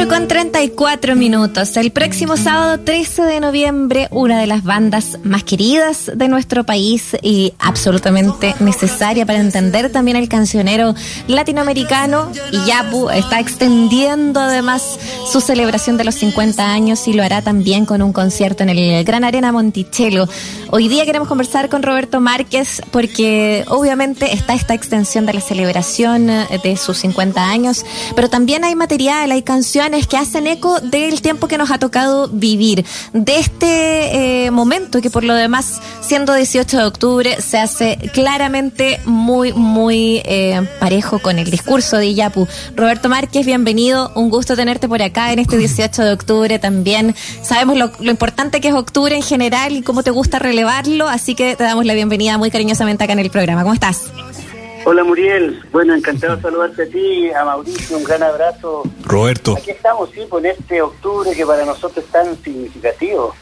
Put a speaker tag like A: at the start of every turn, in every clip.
A: 4 con 34 minutos. El próximo sábado 13 de noviembre, una de las bandas más queridas de nuestro país y absolutamente necesaria para entender también el cancionero latinoamericano. Yapu está extendiendo además su celebración de los 50 años y lo hará también con un concierto en el Gran Arena Monticello. Hoy día queremos conversar con Roberto Márquez porque obviamente está esta extensión de la celebración de sus 50 años, pero también hay material, hay canciones que hacen eco del tiempo que nos ha tocado vivir, de este eh, momento que por lo demás, siendo 18 de octubre, se hace claramente muy, muy eh, parejo con el discurso de Iyapu. Roberto Márquez, bienvenido, un gusto tenerte por acá en este 18 de octubre también. Sabemos lo importante que es octubre en general y cómo te gusta relevarlo, así que te damos la bienvenida muy cariñosamente acá en el programa. ¿Cómo estás?
B: Hola Muriel, bueno, encantado de saludarte a ti, a Mauricio, un gran abrazo.
C: Roberto.
B: Aquí estamos, sí, con este octubre que para nosotros es tan significativo,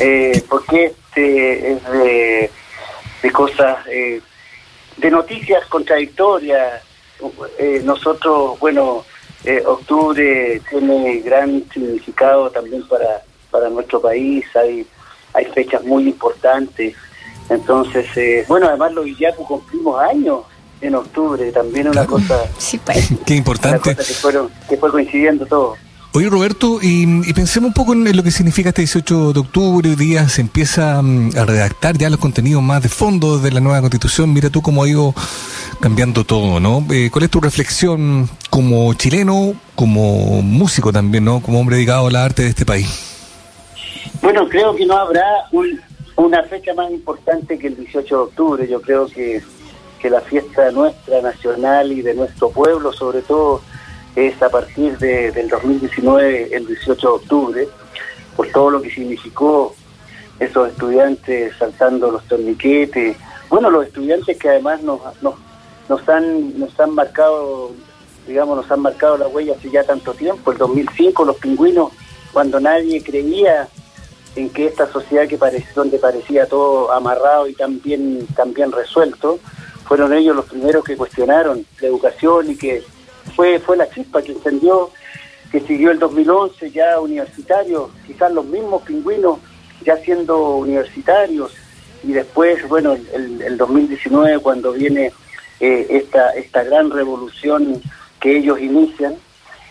B: eh, porque este es de, de cosas, eh, de noticias contradictorias. Eh, nosotros, bueno, eh, octubre tiene gran significado también para, para nuestro país, hay, hay fechas muy importantes. Entonces, eh, bueno, además los Villacu cumplimos años en octubre, también una cosa,
A: Sí, pues.
C: Qué
B: una
C: importante.
B: cosa que, fueron, que fue coincidiendo todo.
C: Oye, Roberto, y, y pensemos un poco en lo que significa este 18 de octubre. Hoy día se empieza mm, a redactar ya los contenidos más de fondo de la nueva constitución. Mira tú cómo ha ido cambiando todo, ¿no? Eh, ¿Cuál es tu reflexión como chileno, como músico también, ¿no? Como hombre dedicado a la arte de este país.
B: Bueno, creo que no habrá un- una fecha más importante que el 18 de octubre. Yo creo que, que la fiesta nuestra nacional y de nuestro pueblo, sobre todo, es a partir de- del 2019, el 18 de octubre, por todo lo que significó esos estudiantes saltando los torniquetes. Bueno, los estudiantes que además nos, nos, nos han nos han marcado, digamos, nos han marcado la huella hace ya tanto tiempo. El 2005, los pingüinos, cuando nadie creía en que esta sociedad que parecía, donde parecía todo amarrado y tan bien, tan bien resuelto, fueron ellos los primeros que cuestionaron la educación y que fue, fue la chispa que encendió, que siguió el 2011 ya universitario, quizás los mismos pingüinos ya siendo universitarios, y después, bueno, el, el 2019 cuando viene eh, esta, esta gran revolución que ellos inician,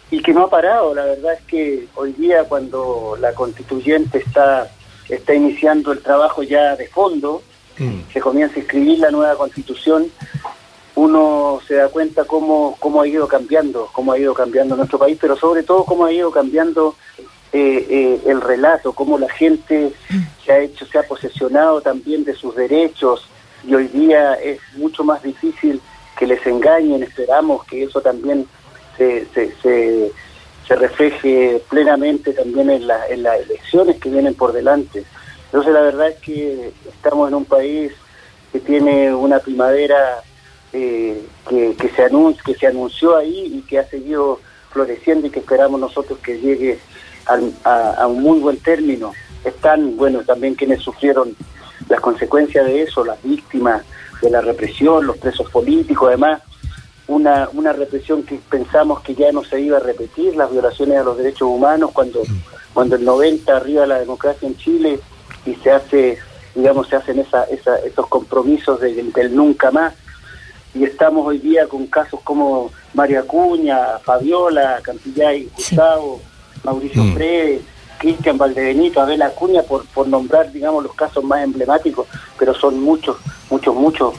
B: y que no ha parado. La verdad es que hoy día cuando la constituyente está, está iniciando el trabajo ya de fondo, se comienza a escribir la nueva constitución, uno se da cuenta cómo, cómo ha ido cambiando, cómo ha ido cambiando nuestro país, pero sobre todo cómo ha ido cambiando eh, eh, el relato, cómo la gente se ha hecho, se ha posesionado también de sus derechos y hoy día es mucho más difícil que les engañen, esperamos que eso también se, se, se, se refleje plenamente también en, la, en las elecciones que vienen por delante. Entonces la verdad es que estamos en un país que tiene una primavera eh, que, se que se anunció ahí y que ha seguido floreciendo y que esperamos nosotros que llegue al, a, a, un muy buen término. Están, bueno, también quienes sufrieron las consecuencias de eso, las víctimas de la represión, los presos políticos, además una, una represión que pensamos que ya no se iba a repetir, las violaciones a los derechos humanos, cuando, cuando el 90 arriba la democracia en Chile y se hace, digamos, se hacen esa, esa, esos compromisos de, del nunca más. Y estamos hoy día con casos como María Acuña, Fabiola, Campillay, Gustavo, Mauricio
C: Mm.
B: Freire, Cristian Valdebenito, Abel Acuña, por, por nombrar, digamos, los casos más emblemáticos, pero son muchos, muchos, muchos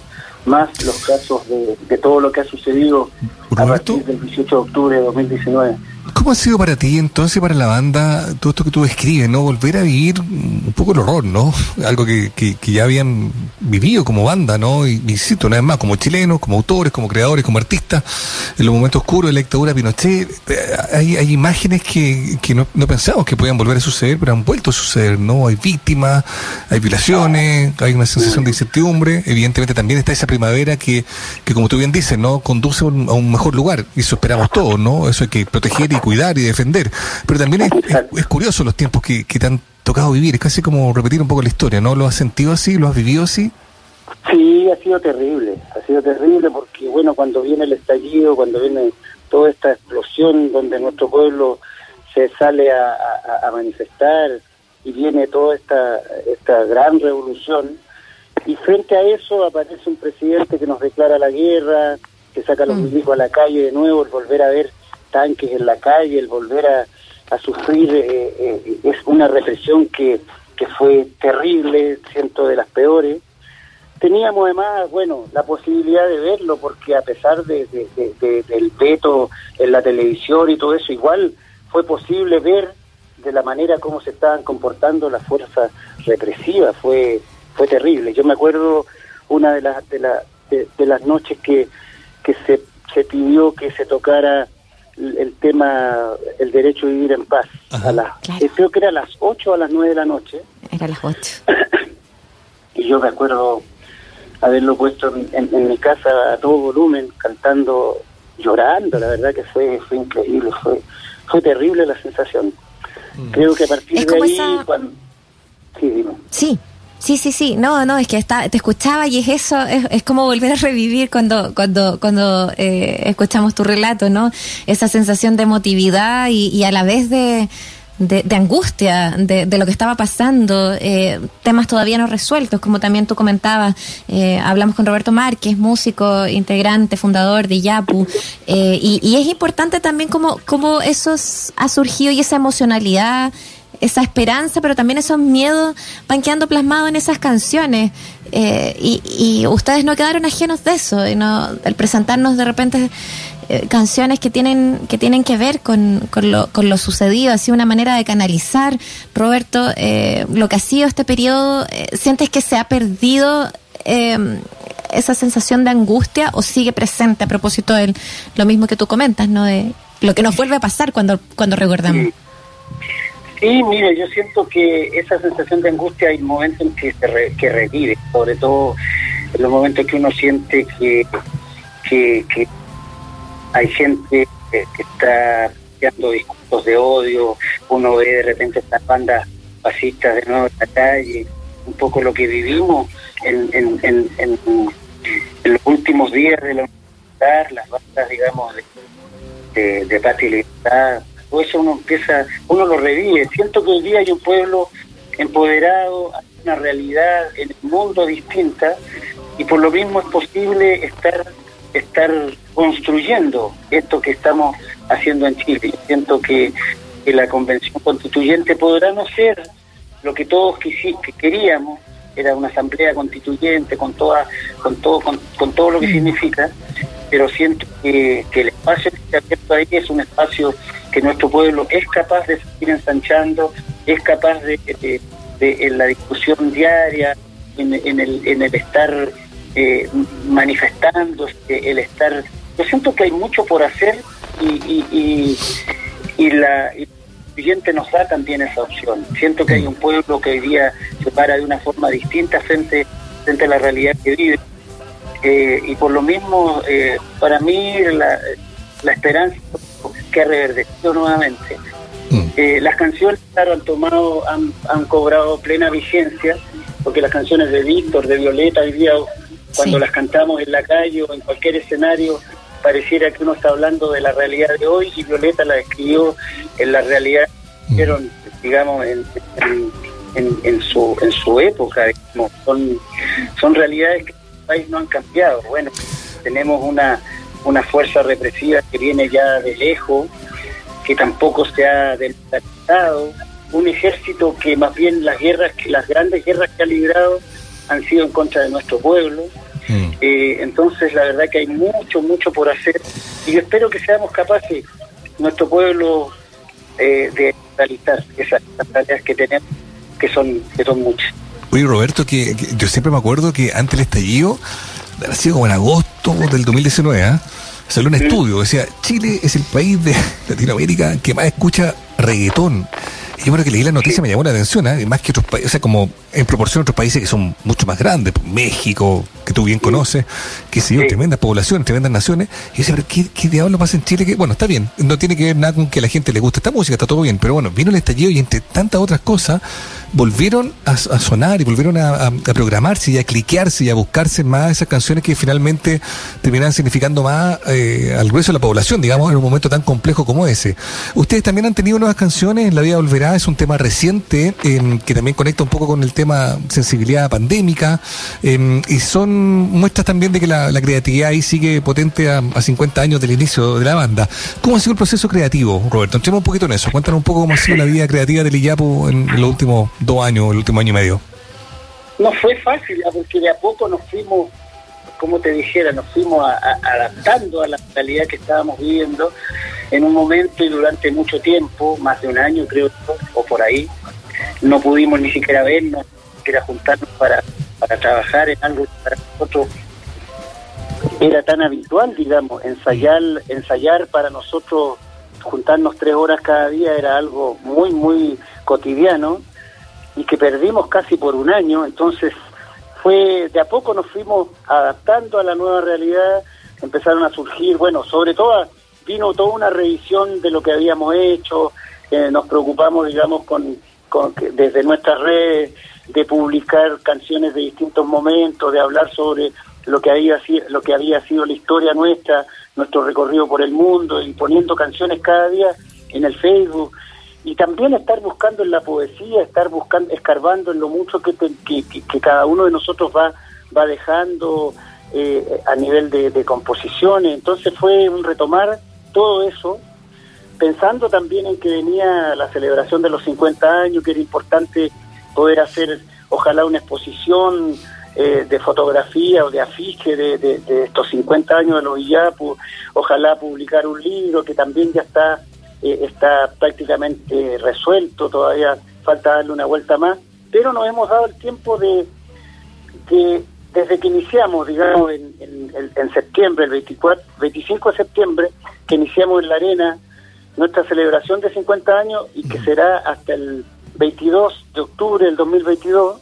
B: más los casos de, de todo lo que ha sucedido a partir del 18 de octubre de 2019.
C: ¿Cómo ha sido para ti entonces, para la banda, todo esto que tú describes, ¿no? Volver a vivir un poco el horror, ¿no? Algo que, que, que ya habían vivido como banda, ¿no? Y insisto, una vez más, como chilenos, como autores, como creadores, como artistas, en los momentos oscuros de la dictadura Pinochet, eh, hay, hay imágenes que, que no, no pensamos que podían volver a suceder, pero han vuelto a suceder, ¿no? Hay víctimas, hay violaciones, hay una sensación de incertidumbre, evidentemente también está esa primavera que, que como tú bien dices, ¿no? Conduce a un, a un mejor lugar, y eso esperamos todos, ¿no? Eso hay que proteger y cuidar y defender. Pero también es, es, es curioso los tiempos que, que te han tocado vivir, es casi como repetir un poco la historia, ¿no? ¿Lo has sentido así? ¿Lo has vivido así?
B: Sí, ha sido terrible, ha sido terrible porque, bueno, cuando viene el estallido, cuando viene toda esta explosión donde nuestro pueblo se sale a, manifestar y viene toda esta, esta gran revolución. Y frente a eso aparece un presidente que nos declara la guerra, que saca a los mm. a la calle de nuevo, el volver a ver tanques en la calle, el volver a, sufrir, eh, eh, es una represión que, que fue terrible, siento de las peores. Teníamos además, bueno, la posibilidad de verlo, porque a pesar de, del veto en la televisión y todo eso, igual fue posible ver de la manera como se estaban comportando las fuerzas represivas, fue, fue terrible. Yo me acuerdo una de las, de, la, de, las noches que, que se, se pidió que se tocara el tema, el derecho a vivir en paz. A las, eh, Creo que era a las 8 o a las 9 de la noche.
A: Era a las 8.
B: y yo me acuerdo haberlo puesto en, mi casa a todo volumen, cantando, llorando, la verdad que fue, fue increíble, fue, fue terrible la sensación. Mm. Creo que a partir de ahí,
A: Sí, dime. Sí, Sí, sí, sí, no, no, es que está, te escuchaba y es eso, es, es como volver a revivir cuando, cuando, cuando eh, escuchamos tu relato, ¿no? Esa sensación de emotividad y, y a la vez de, de, angustia de, de, lo que estaba pasando, eh, temas todavía no resueltos, como también tú comentabas. Eh, hablamos con Roberto Márquez, músico, integrante, fundador de Yapu, eh, y, y, es importante también cómo, cómo eso ha surgido y esa emocionalidad esa esperanza, pero también esos miedos van quedando plasmados en esas canciones. Eh, y, ustedes no quedaron ajenos de eso, y no, el presentarnos de repente eh, canciones que tienen que tienen que ver con, con, lo, con lo sucedido, así una manera de canalizar. Roberto, eh, lo que ha sido este periodo, ¿sientes que se ha perdido esa sensación de angustia o sigue presente a propósito de lo mismo que tú comentas, ¿no? De lo que nos vuelve a pasar cuando, cuando recordamos.
B: Sí, mire, yo siento que esa sensación de angustia hay momentos en que se que revive, sobre todo en los momentos que uno siente que, que, hay gente que, está creando discursos de odio, uno ve de repente estas bandas fascistas de nuevo en la calle, un poco lo que vivimos en, en, en, en, los últimos días de la universidad, las bandas, digamos, de, de, de paz y libertad, o eso uno empieza, uno lo revive. Siento que hoy día hay un pueblo empoderado, una realidad en el mundo distinta y por lo mismo es posible estar estar construyendo esto que estamos haciendo en Chile. Siento que, la convención constituyente podrá no ser lo que todos que queríamos, era una asamblea constituyente con toda, con todo, con, todo lo que mm. significa, pero siento que, que el espacio que ha abierto ahí es un espacio que nuestro pueblo es capaz de seguir ensanchando, es capaz de, en la discusión diaria, en, el, estar eh, manifestándose, el estar... Yo siento que hay mucho por hacer y, y, y, la... siguiente nos da también esa opción. Siento que hay un pueblo que hoy día se para de una forma distinta frente, frente a la realidad que vive. Eh, y por lo mismo, eh, para mí la esperanza que reverdeció nuevamente. Mm. Eh, las canciones, claro, han tomado, han, cobrado plena vigencia, porque las canciones de Víctor, de Violeta, hoy día, cuando las cantamos en la calle o en cualquier escenario, pareciera que uno está hablando de la realidad de hoy y Violeta la escribió en la realidad, mm. digamos, en, en, su, en su época. Son, son realidades que en el país no han cambiado. Bueno, tenemos una una fuerza represiva que viene ya de lejos, que tampoco se ha democratizado, un ejército que más bien las guerras, las grandes guerras que ha librado han sido en contra de nuestro pueblo. Mm. Eh, entonces la verdad que hay mucho, mucho por hacer y yo espero que seamos capaces, nuestro pueblo, eh, de realizar esas, tareas que tenemos, que son, que son muchas.
C: Oye Roberto, que, yo siempre me acuerdo que antes del estallido, ha sido como en agosto del 2019, ¿eh? salió un estudio, decía, Chile es el país de Latinoamérica que más escucha reggaetón. Y yo creo que leí la noticia me llamó la atención, ¿eh? más que otros países, o sea, como en proporción a otros países que son mucho más grandes, México, tú bien conoces, que sé yo, tremendas poblaciones, tremendas naciones. Y dice, pero ¿qué, ¿qué diablo pasa en Chile? Que, bueno, está bien, no tiene que ver nada con que a la gente le guste esta música, está todo bien, pero bueno, vino el estallido y entre tantas otras cosas, volvieron a, sonar y volvieron a, programarse y a cliquearse y a buscarse más esas canciones que finalmente terminan significando más eh, al grueso de la población, digamos, en un momento tan complejo como ese. Ustedes también han tenido nuevas canciones, La Vida Volverá es un tema reciente em, que también conecta un poco con el tema sensibilidad pandémica em, y son muestras también de que la, creatividad ahí sigue potente a, 50 años del inicio de la banda. ¿Cómo ha sido el proceso creativo, Roberto? Entremos un poquito en eso. Cuéntanos un poco cómo ha sido la vida creativa de Iyapu en, los últimos dos años, el último año y medio?
B: No fue fácil, porque de a poco nos fuimos, como te dijera, nos fuimos adaptando a la realidad que estábamos viviendo en un momento y durante mucho tiempo, más de un año creo, o por ahí, no pudimos ni siquiera vernos, ni siquiera juntarnos para, para trabajar en algo que para nosotros era tan habitual, digamos, ensayar, ensayar para nosotros juntarnos tres horas cada día era algo muy, muy cotidiano y que perdimos casi por un año, entonces fue de a poco nos fuimos adaptando a la nueva realidad, empezaron a surgir, bueno, sobre todo vino toda una revisión de lo que habíamos hecho, eh, nos preocupamos, digamos, con, con desde nuestras redes de publicar canciones de distintos momentos, de hablar sobre lo que había lo que había sido la historia nuestra, nuestro recorrido por el mundo y poniendo canciones cada día en el Facebook y también estar buscando en la poesía, estar buscando, escarbando en lo mucho que, que, cada uno de nosotros va, va dejando eh, a nivel de, de, composiciones. Entonces fue un retomar todo eso, pensando también en que venía la celebración de los 50 años, que era importante poder hacer, ojalá, una exposición eh, de fotografía o de afiche de, de, estos 50 años de los Iyapu, ojalá publicar un libro que también ya está eh, está prácticamente resuelto, todavía falta darle una vuelta más, pero nos hemos dado el tiempo de que desde que iniciamos, digamos, en, en, septiembre, el 24, 25 de septiembre, que iniciamos en la arena nuestra celebración de 50 años y que será hasta el 22 de octubre del 2022,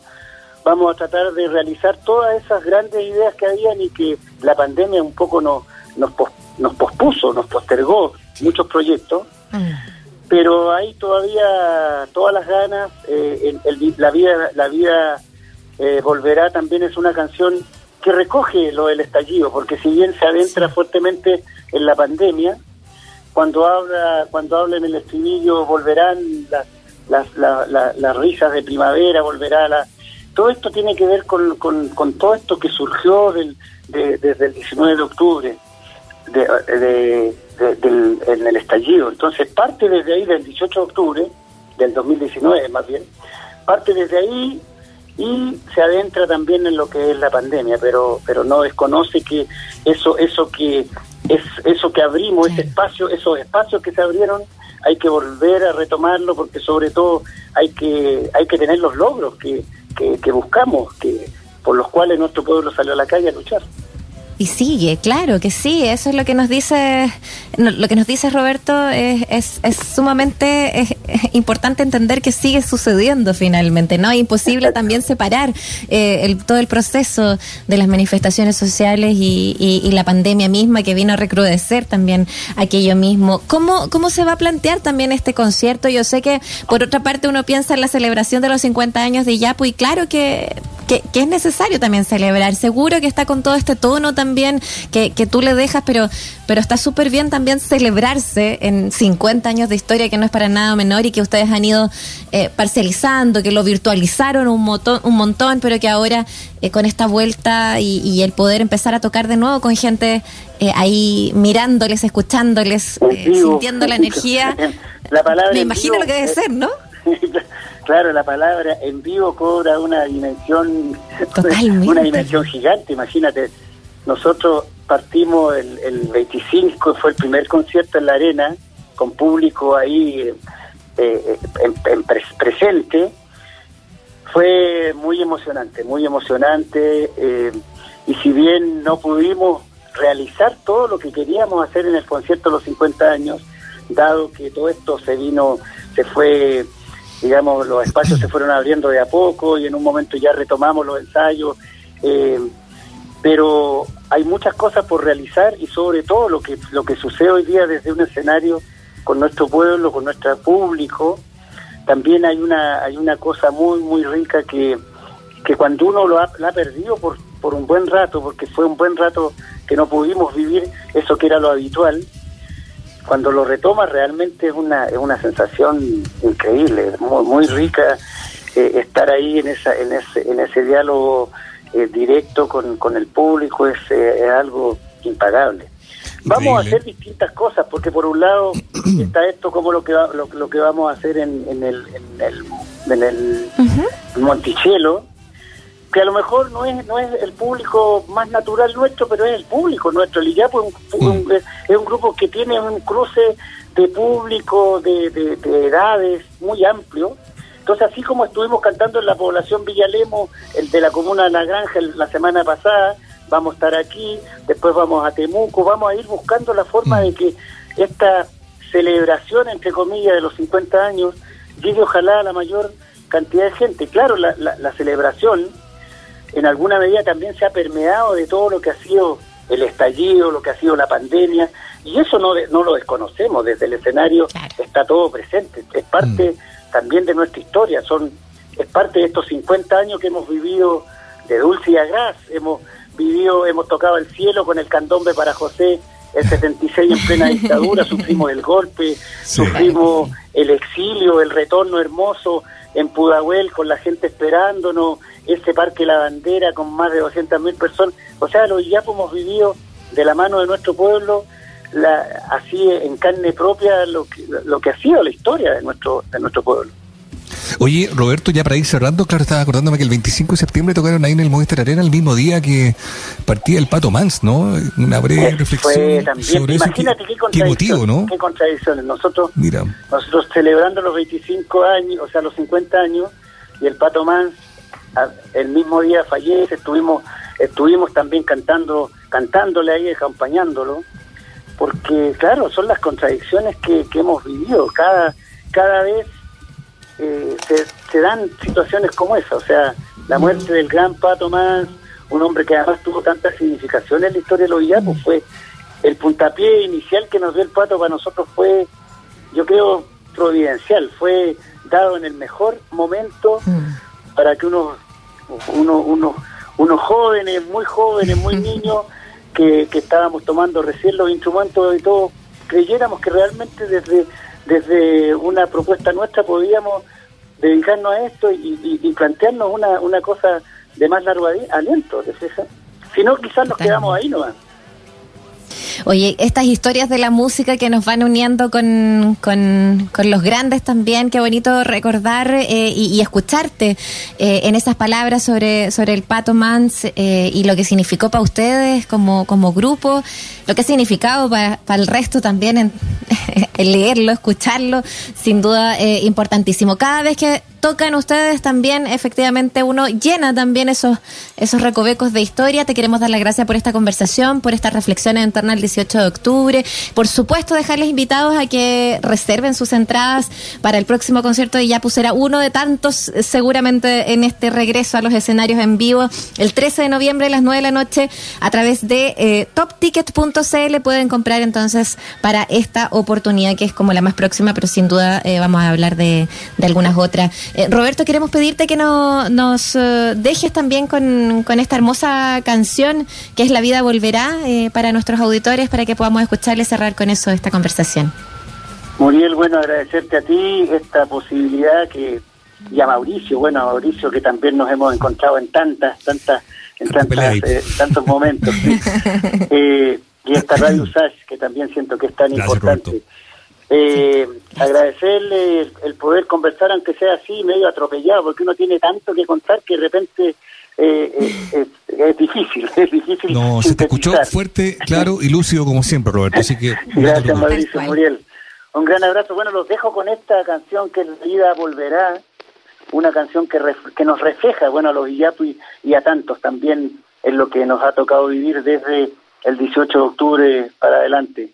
B: vamos a tratar de realizar todas esas grandes ideas que habían y que la pandemia un poco nos, nos, nos pospuso, nos postergó muchos proyectos pero hay todavía todas las ganas. Eh, la vida, la vida eh, volverá también es una canción que recoge lo del estallido, porque si bien se adentra fuertemente en la pandemia, cuando habla, cuando habla en el estribillo volverán las, las, risas de primavera, volverá la... Todo esto tiene que ver con, con, todo esto que surgió del, desde el 19 de octubre, de, del, en el estallido. Entonces parte desde ahí, del 18 de octubre, del 2019 más bien, parte desde ahí y se adentra también en lo que es la pandemia, pero pero no desconoce que eso eso que es eso que abrimos, ese espacio, esos espacios que se abrieron, hay que volver a retomarlo porque sobre todo hay que hay que tener los logros que, que, que buscamos, que por los cuales nuestro pueblo salió a la calle a luchar.
A: Y sigue, claro que sí, eso es lo que nos dice, lo que nos dice Roberto, es, es, sumamente importante entender que sigue sucediendo finalmente, ¿no? Es imposible también separar eh, el, todo el proceso de las manifestaciones sociales y, y, la pandemia misma que vino a recrudecer también aquello mismo. ¿Cómo, ¿Cómo se va a plantear también este concierto? Yo sé que por otra parte uno piensa en la celebración de los 50 años de Yapu y claro que, que, que es necesario también celebrar, seguro que está con todo este tono también también que, que tú le dejas, pero, pero está súper bien también celebrarse en 50 años de historia, que no es para nada menor y que ustedes han ido eh, parcializando, que lo virtualizaron un, montón, un montón, pero que ahora eh, con esta vuelta y, el poder empezar a tocar de nuevo con gente eh, ahí mirándoles, escuchándoles, sintiendo la energía.
B: La palabra
A: Me imagino lo que debe ser, ¿no?
B: Claro, la palabra en vivo cobra una dimensión, una dimensión gigante. Imagínate, nosotros partimos el, el 25, fue el primer concierto en la arena, con público ahí eh, eh, en, presente. Fue muy emocionante, muy emocionante. Eh, y si bien no pudimos realizar todo lo que queríamos hacer en el concierto de los 50 años, dado que todo esto se vino, se fue, digamos, los espacios se fueron abriendo de a poco y en un momento ya retomamos los ensayos. Pero hay muchas cosas por realizar y sobre todo lo que lo que sucede hoy día desde un escenario con nuestro pueblo, con nuestro público, también hay una hay una cosa muy muy rica que, que cuando uno lo ha, ha perdido por, por un buen rato, porque fue un buen rato que no pudimos vivir eso que era lo habitual, cuando lo retoma realmente es una, es una sensación increíble, muy, muy rica eh, estar ahí en, esa, en, ese, en ese diálogo eh, directo con, con el público, es, eh, es algo impagable. Vamos a hacer distintas cosas, porque por un lado está esto como lo que lo, lo, que vamos a hacer en, en el, en el, en el Monticello, que a lo mejor no es no es el público más natural nuestro, pero es el público nuestro. El IAPO es un, es un grupo que tiene un cruce de público, de, de, de, edades muy amplio. Entonces, así como estuvimos cantando en la población Villalemo, el de la comuna de La Granja la semana pasada, vamos a estar aquí, después vamos a Temuco, vamos a ir buscando la forma de que esta celebración, entre comillas, de los 50 años, llegue ojalá a la mayor cantidad de gente. Claro, la, la, la celebración en alguna medida también se ha permeado de todo lo que ha sido el estallido, lo que ha sido la pandemia, y eso no, no lo desconocemos, desde el escenario claro. está todo presente, es parte mm. También de nuestra historia, son es parte de estos 50 años que hemos vivido de dulce y agraz, hemos vivido, hemos tocado el cielo con el candombe para José, el 76 en plena dictadura, sufrimos el golpe, sí. sufrimos el exilio, el retorno hermoso en Pudahuel con la gente esperándonos, ese Parque La Bandera con más de 200 mil personas. O sea, los ya hemos vivido de la mano de nuestro pueblo, la, así en carne propia, lo que, lo que ha sido la historia de nuestro, de nuestro pueblo.
C: Oye, Roberto, ya para ir cerrando, claro, estaba acordándome que el 25 de septiembre tocaron ahí en el Movistar Arena el mismo día que partía el Pato Mans, ¿no? Una breve
B: Fue
C: reflexión
B: también,
C: sobre
B: imagínate
C: eso.
B: qué, qué,
C: motivo, ¿no?
B: Qué contradicciones. Nosotros,
C: Mira.
B: nosotros celebrando los 25 años, o sea, los 50 años, y el Pato Mans el mismo día fallece, estuvimos estuvimos también cantando cantándole ahí, acompañándolo, porque claro, son las contradicciones que, que hemos vivido. Cada, cada vez eh, se, se, dan situaciones como esa, o sea, la muerte del gran Pato Más, un hombre que además tuvo tanta significación en la historia de los Villapos, fue el puntapié inicial que nos dio el Pato para nosotros fue, yo creo, providencial, fue dado en el mejor momento para que unos uno, uno, unos jóvenes, muy jóvenes, muy niños, que, que estábamos tomando recién los instrumentos y todo, creyéramos que realmente desde, desde una propuesta nuestra podíamos dedicarnos a esto y, y, y plantearnos una, una cosa de más largo aliento. Si no, quizás nos quedamos ahí nomás.
A: Oye, estas historias de la música que nos van uniendo con, con, con los grandes también, qué bonito recordar eh, y, escucharte eh, en esas palabras sobre, sobre el Pato Mans eh, y lo que significó para ustedes como, como grupo, lo que ha significado para, para el resto también en leerlo, escucharlo, sin duda eh, importantísimo. Cada vez que tocan ustedes también, efectivamente uno llena también esos, esos recovecos de historia. Te queremos dar las gracias por esta conversación, por esta reflexión en torno al 18 de octubre. Por supuesto, dejarles invitados a que reserven sus entradas para el próximo concierto de Yapu será uno de tantos seguramente en este regreso a los escenarios en vivo el 13 de noviembre a las 9 de la noche a través de eh, topticket.cl pueden comprar entonces para esta oportunidad que es como la más próxima, pero sin duda eh, vamos a hablar de, de algunas otras. Eh, Roberto, queremos pedirte que no, nos uh, dejes también con, con, esta hermosa canción que es La vida volverá eh, para nuestros auditores, para que podamos escucharle cerrar con eso esta conversación.
B: Muriel, bueno, agradecerte a ti esta posibilidad que y a Mauricio, bueno, a Mauricio que también nos hemos encontrado en tantas, tantas, en tantas, eh, tantos momentos. ¿sí? eh, y esta Radio USAS, que también siento que es tan Gracias, importante. Roberto. Eh, sí. Agradecerle el, el, poder conversar, aunque sea así, medio atropellado, porque uno tiene tanto que contar que de repente eh, es, es, difícil, es difícil.
C: No, se te escuchó fuerte, claro y lúcido como siempre, Roberto. Así que
B: gracias, Mauricio Muriel. Un gran abrazo. Bueno, los dejo con esta canción que la vida volverá, una canción que, ref, que nos refleja, bueno, a los Iyapu y, y a tantos también en lo que nos ha tocado vivir desde el 18 de octubre para adelante.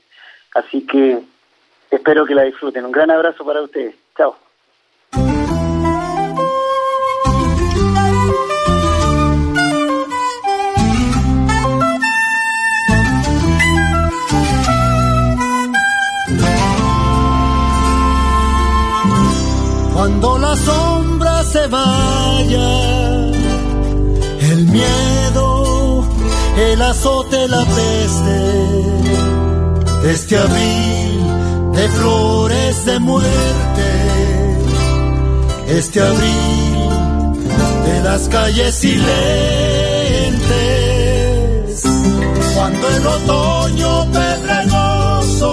B: Así que Espero que la disfruten. Un gran abrazo para ustedes. Chao.
D: Cuando la sombra se vaya, el miedo, el azote, la peste, este abril de flores de muerte, este abril de las calles silentes, cuando el otoño pedregoso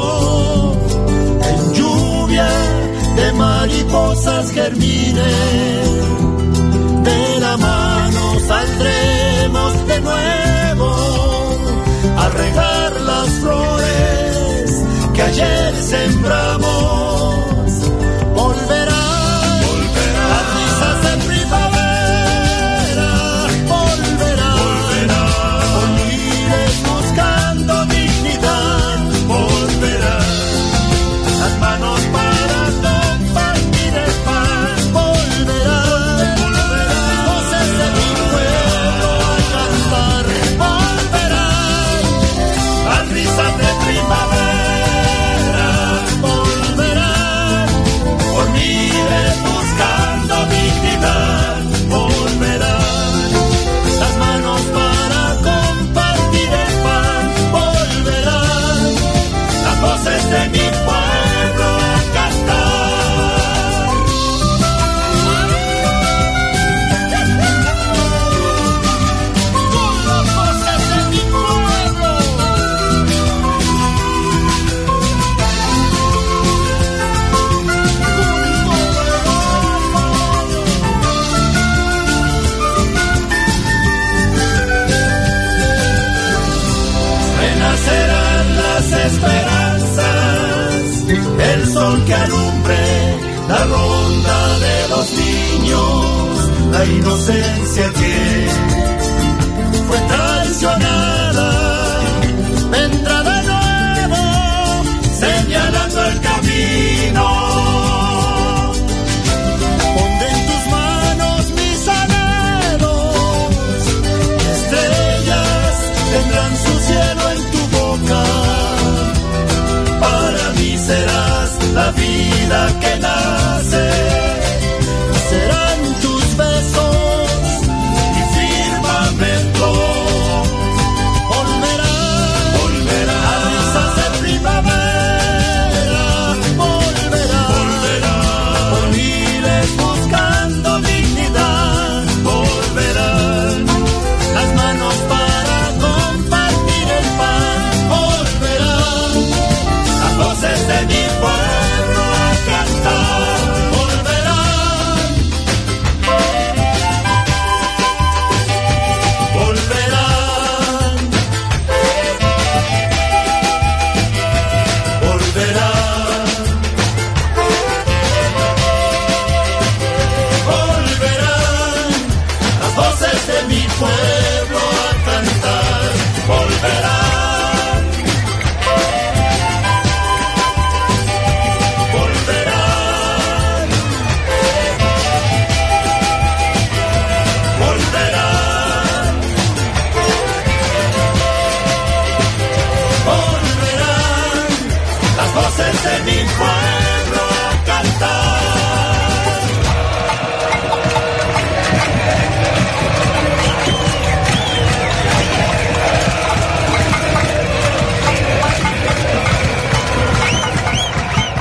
D: en lluvia de mariposas germine, de la mano saldremos de nuevo a regar las flores que ayer sembramos. la.